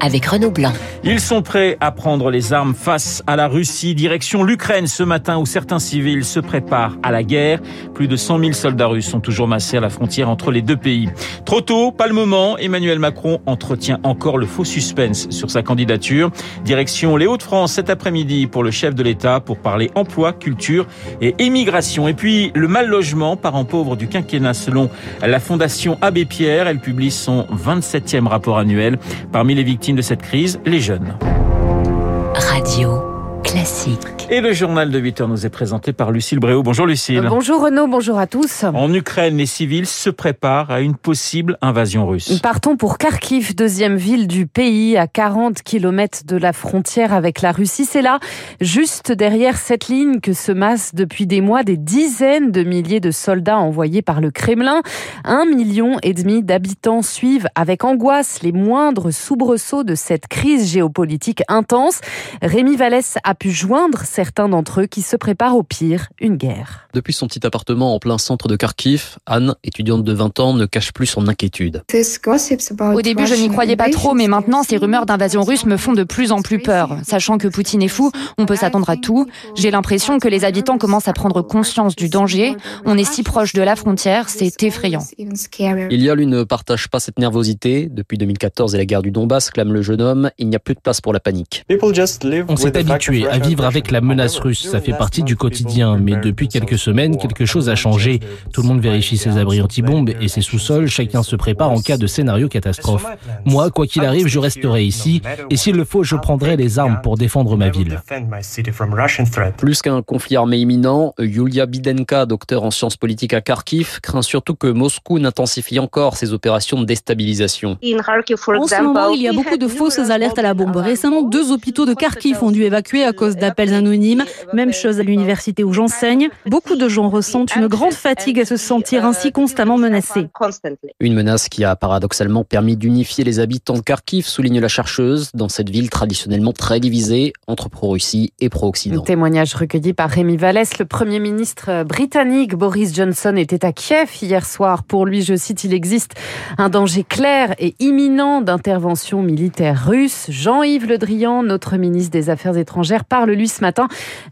avec Renaud Blanc. Ils sont prêts à prendre les armes face à la Russie, direction l'Ukraine ce matin où certains civils se préparent à la guerre. Plus de 100 000 soldats russes sont toujours massés à la frontière entre les deux pays. Trop tôt, pas le moment, Emmanuel Macron entretient encore le faux suspense sur sa candidature. Direction les Hauts-de-France cet après-midi pour le chef de l'État pour parler emploi, culture et émigration. Et puis le mal logement, parent pauvre du quinquennat selon la Fondation Abbé Pierre. Elle publie son 27e rapport annuel. Parmi les victimes de cette crise, les jeunes. Radio classique. Et le journal de 8 heures nous est présenté par Lucille Bréau. Bonjour Lucille. Euh, bonjour Renaud, bonjour à tous. En Ukraine, les civils se préparent à une possible invasion russe. Partons pour Kharkiv, deuxième ville du pays, à 40 km de la frontière avec la Russie. C'est là, juste derrière cette ligne, que se massent depuis des mois des dizaines de milliers de soldats envoyés par le Kremlin. Un million et demi d'habitants suivent avec angoisse les moindres soubresauts de cette crise géopolitique intense. Rémi Vallès a pu joindre certains d'entre eux qui se préparent au pire, une guerre. Depuis son petit appartement en plein centre de Kharkiv, Anne, étudiante de 20 ans, ne cache plus son inquiétude. Au début, je n'y croyais pas trop, mais maintenant, ces rumeurs d'invasion russe me font de plus en plus peur. Sachant que Poutine est fou, on peut s'attendre à tout. J'ai l'impression que les habitants commencent à prendre conscience du danger. On est si proche de la frontière, c'est effrayant. Iliol ne partage pas cette nervosité. Depuis 2014 et la guerre du Donbass, clame le jeune homme, il n'y a plus de place pour la panique. On s'est habitué à vivre avec la menace russe. Ça fait partie du quotidien. Mais depuis quelques semaines, quelque chose a changé. Tout le monde vérifie ses abris anti-bombes et ses sous-sols. Chacun se prépare en cas de scénario catastrophe. Moi, quoi qu'il arrive, je resterai ici. Et s'il le faut, je prendrai les armes pour défendre ma ville. Plus qu'un conflit armé imminent, Yulia Bidenka, docteur en sciences politiques à Kharkiv, craint surtout que Moscou n'intensifie encore ses opérations de déstabilisation. En ce moment, il y a beaucoup de fausses alertes à la bombe. Récemment, deux hôpitaux de Kharkiv ont dû évacuer à cause d'appels anonymes. Même chose à l'université où j'enseigne. Beaucoup de gens ressentent une grande fatigue à se sentir ainsi constamment menacés. Une menace qui a paradoxalement permis d'unifier les habitants de Kharkiv, souligne la chercheuse, dans cette ville traditionnellement très divisée entre pro-Russie et pro-Occident. Témoignage recueilli par Rémi Vallès. Le Premier ministre britannique Boris Johnson était à Kiev hier soir. Pour lui, je cite, il existe un danger clair et imminent d'intervention militaire russe. Jean-Yves Le Drian, notre ministre des Affaires étrangères, parle lui ce matin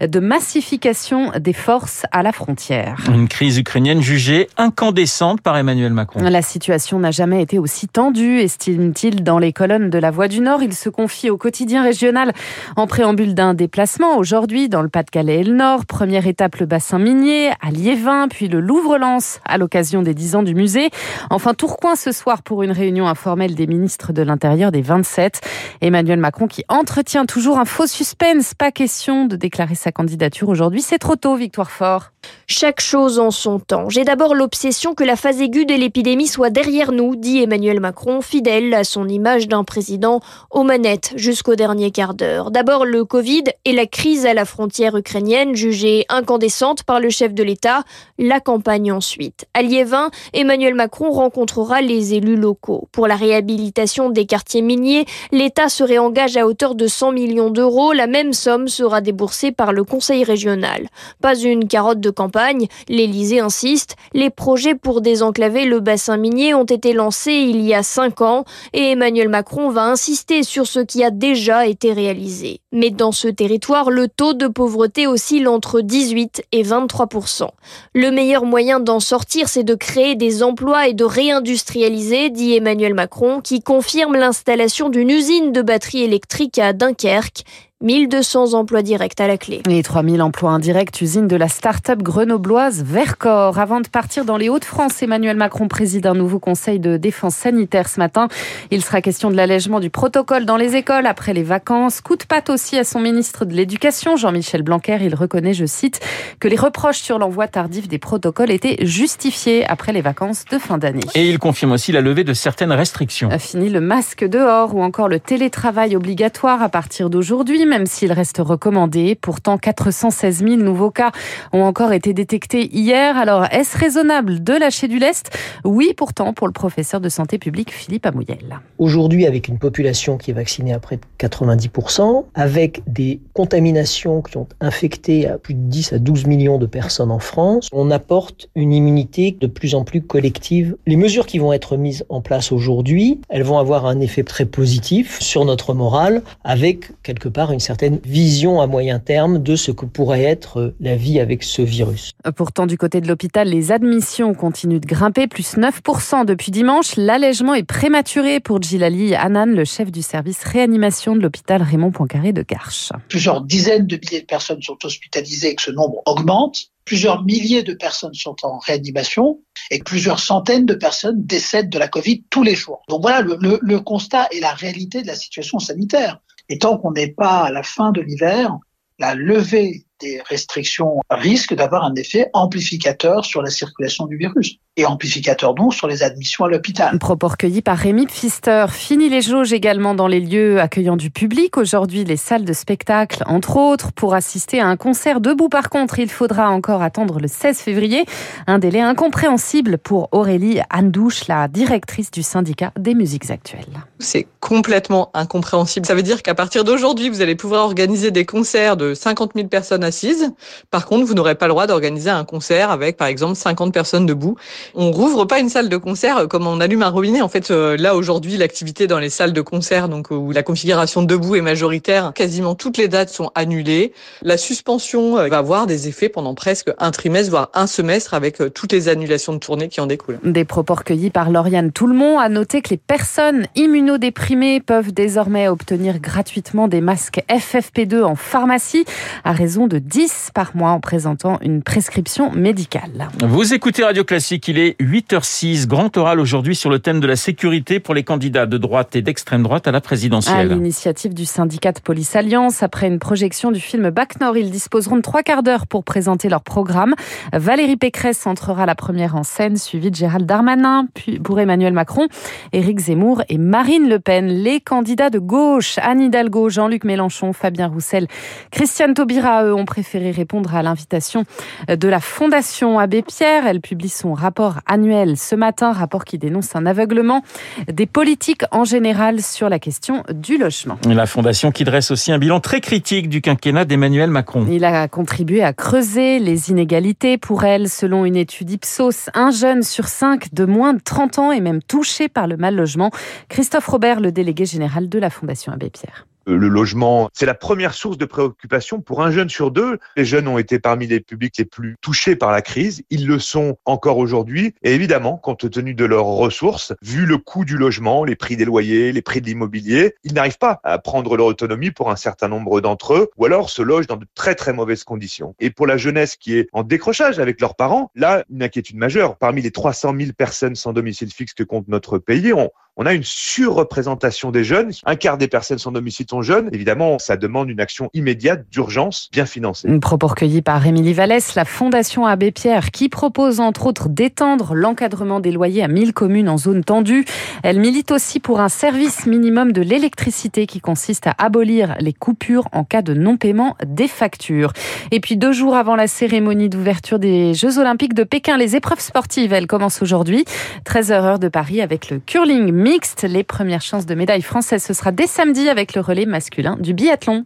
de massification des forces à la frontière. Une crise ukrainienne jugée incandescente par Emmanuel Macron. La situation n'a jamais été aussi tendue, estime-t-il dans les colonnes de la Voix du Nord. Il se confie au quotidien régional en préambule d'un déplacement aujourd'hui dans le Pas-de-Calais et le Nord. Première étape, le bassin minier à Liévin, puis le Louvre-Lens à l'occasion des 10 ans du musée. Enfin, Tourcoing ce soir pour une réunion informelle des ministres de l'Intérieur des 27. Emmanuel Macron qui entretient toujours un faux suspense. Pas question de déclarer sa candidature aujourd'hui. C'est trop tôt, Victoire Fort. Chaque chose en son temps. J'ai d'abord l'obsession que la phase aiguë de l'épidémie soit derrière nous, dit Emmanuel Macron, fidèle à son image d'un président aux manettes jusqu'au dernier quart d'heure. D'abord le Covid et la crise à la frontière ukrainienne, jugée incandescente par le chef de l'État, la campagne ensuite. À Liévin, Emmanuel Macron rencontrera les élus locaux. Pour la réhabilitation des quartiers miniers, l'État se réengage à hauteur de 100 millions d'euros. La même somme sera déboursée par le Conseil régional. Pas une carotte de campagne, l'Élysée insiste, les projets pour désenclaver le bassin minier ont été lancés il y a cinq ans et Emmanuel Macron va insister sur ce qui a déjà été réalisé. Mais dans ce territoire, le taux de pauvreté oscille entre 18 et 23% Le meilleur moyen d'en sortir, c'est de créer des emplois et de réindustrialiser, dit Emmanuel Macron, qui confirme l'installation d'une usine de batteries électriques à Dunkerque 1200 emplois directs à la clé. Les 3000 emplois indirects, usine de la start-up grenobloise Vercor. Avant de partir dans les Hauts-de-France, Emmanuel Macron préside un nouveau conseil de défense sanitaire ce matin. Il sera question de l'allègement du protocole dans les écoles après les vacances. Coup de patte aussi à son ministre de l'Éducation, Jean-Michel Blanquer. Il reconnaît, je cite, que les reproches sur l'envoi tardif des protocoles étaient justifiés après les vacances de fin d'année. Et il confirme aussi la levée de certaines restrictions. A fini le masque dehors ou encore le télétravail obligatoire à partir d'aujourd'hui même s'il reste recommandé. Pourtant, 416 000 nouveaux cas ont encore été détectés hier. Alors, est-ce raisonnable de lâcher du lest? Oui, pourtant, pour le professeur de santé publique Philippe Amouyel. Aujourd'hui, avec une population qui est vaccinée à près de 90%, avec des contaminations qui ont infecté plus de 10 à 12 millions de personnes en France, on apporte une immunité de plus en plus collective. Les mesures qui vont être mises en place aujourd'hui, elles vont avoir un effet très positif sur notre morale, avec quelque part une certaine vision à moyen terme de ce que pourrait être la vie avec ce virus. Pourtant, du côté de l'hôpital, les admissions continuent de grimper, plus 9% depuis dimanche. L'allègement est prématuré pour Gilali Hanan, le chef du service réanimation de l'hôpital Raymond Poincaré de Garches. Plusieurs dizaines de milliers de personnes sont hospitalisées et que ce nombre augmente. Plusieurs milliers de personnes sont en réanimation et plusieurs centaines de personnes décèdent de la Covid tous les jours. Donc voilà le, le, le constat et la réalité de la situation sanitaire. Et tant qu'on n'est pas à la fin de l'hiver, la levée des restrictions risque d'avoir un effet amplificateur sur la circulation du virus et amplificateur donc sur les admissions à l'hôpital. Propos recueillis par Rémi Pfister. Fini les jauges également dans les lieux accueillant du public. Aujourd'hui, les salles de spectacle, entre autres. Pour assister à un concert debout, par contre, il faudra encore attendre le 16 février. Un délai incompréhensible pour Aurélie Andouche, la directrice du syndicat des musiques actuelles. C'est complètement incompréhensible. Ça veut dire qu'à partir d'aujourd'hui, vous allez pouvoir organiser des concerts de 50 000 personnes assises. Par contre, vous n'aurez pas le droit d'organiser un concert avec, par exemple, 50 personnes debout. On rouvre pas une salle de concert comme on allume un robinet. En fait, euh, là aujourd'hui, l'activité dans les salles de concert, donc où la configuration debout est majoritaire, quasiment toutes les dates sont annulées. La suspension euh, va avoir des effets pendant presque un trimestre, voire un semestre, avec euh, toutes les annulations de tournées qui en découlent. Des propos recueillis par Lauriane Toulmont a noté que les personnes immunodéprimées peuvent désormais obtenir gratuitement des masques FFP2 en pharmacie à raison de 10 par mois en présentant une prescription médicale. Vous écoutez Radio Classique, il est 8h06, grand oral aujourd'hui sur le thème de la sécurité pour les candidats de droite et d'extrême droite à la présidentielle. À l'initiative du syndicat de Police Alliance, après une projection du film Bac Nord, ils disposeront de trois quarts d'heure pour présenter leur programme. Valérie Pécresse entrera la première en scène, suivie de Gérald Darmanin, puis pour Emmanuel Macron, Éric Zemmour et Marine Le Pen. Les candidats de gauche, Anne Hidalgo, Jean-Luc Mélenchon, Fabien Roussel, Christiane Taubira, eux, ont préféré répondre à l'invitation de la Fondation Abbé Pierre. Elle publie son rapport annuel ce matin, rapport qui dénonce un aveuglement des politiques en général sur la question du logement. La Fondation qui dresse aussi un bilan très critique du quinquennat d'Emmanuel Macron. Il a contribué à creuser les inégalités pour elle. Selon une étude Ipsos, un jeune sur cinq de moins de 30 ans est même touché par le mal logement. Christophe Robert, le délégué général de la Fondation Abbé Pierre le logement, c'est la première source de préoccupation pour un jeune sur deux. Les jeunes ont été parmi les publics les plus touchés par la crise. Ils le sont encore aujourd'hui. Et évidemment, compte tenu de leurs ressources, vu le coût du logement, les prix des loyers, les prix de l'immobilier, ils n'arrivent pas à prendre leur autonomie pour un certain nombre d'entre eux, ou alors se logent dans de très très mauvaises conditions. Et pour la jeunesse qui est en décrochage avec leurs parents, là, une inquiétude majeure. Parmi les 300 000 personnes sans domicile fixe que compte notre pays, on a une surreprésentation des jeunes. Un quart des personnes sans domicile sont jeunes. Évidemment, ça demande une action immédiate, d'urgence, bien financée. Une propos recueilli par Émilie Vallès, la Fondation Abbé Pierre, qui propose entre autres d'étendre l'encadrement des loyers à 1000 communes en zone tendue. Elle milite aussi pour un service minimum de l'électricité qui consiste à abolir les coupures en cas de non-paiement des factures. Et puis deux jours avant la cérémonie d'ouverture des Jeux Olympiques de Pékin, les épreuves sportives, elles commencent aujourd'hui. 13h heure de Paris avec le curling mixte. Les premières chances de médaille française, ce sera dès samedi avec le relais masculin du biathlon.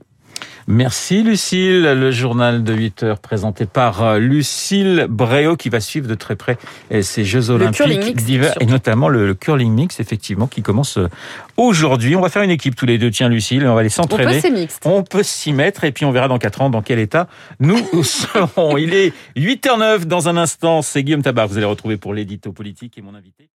Merci Lucille. Le journal de 8 heures présenté par euh, Lucille Bréau qui va suivre de très près euh, ces Jeux Olympiques d'hiver et notamment le, curling mix effectivement qui commence euh, aujourd'hui. On va faire une équipe tous les deux. Tiens Lucille, on va aller s'entraîner. On peut s'y mettre et puis on verra dans 4 ans dans quel état nous serons. Il est 8h09 dans un instant. C'est Guillaume Tabar. Vous allez retrouver pour l'édito politique et mon invité.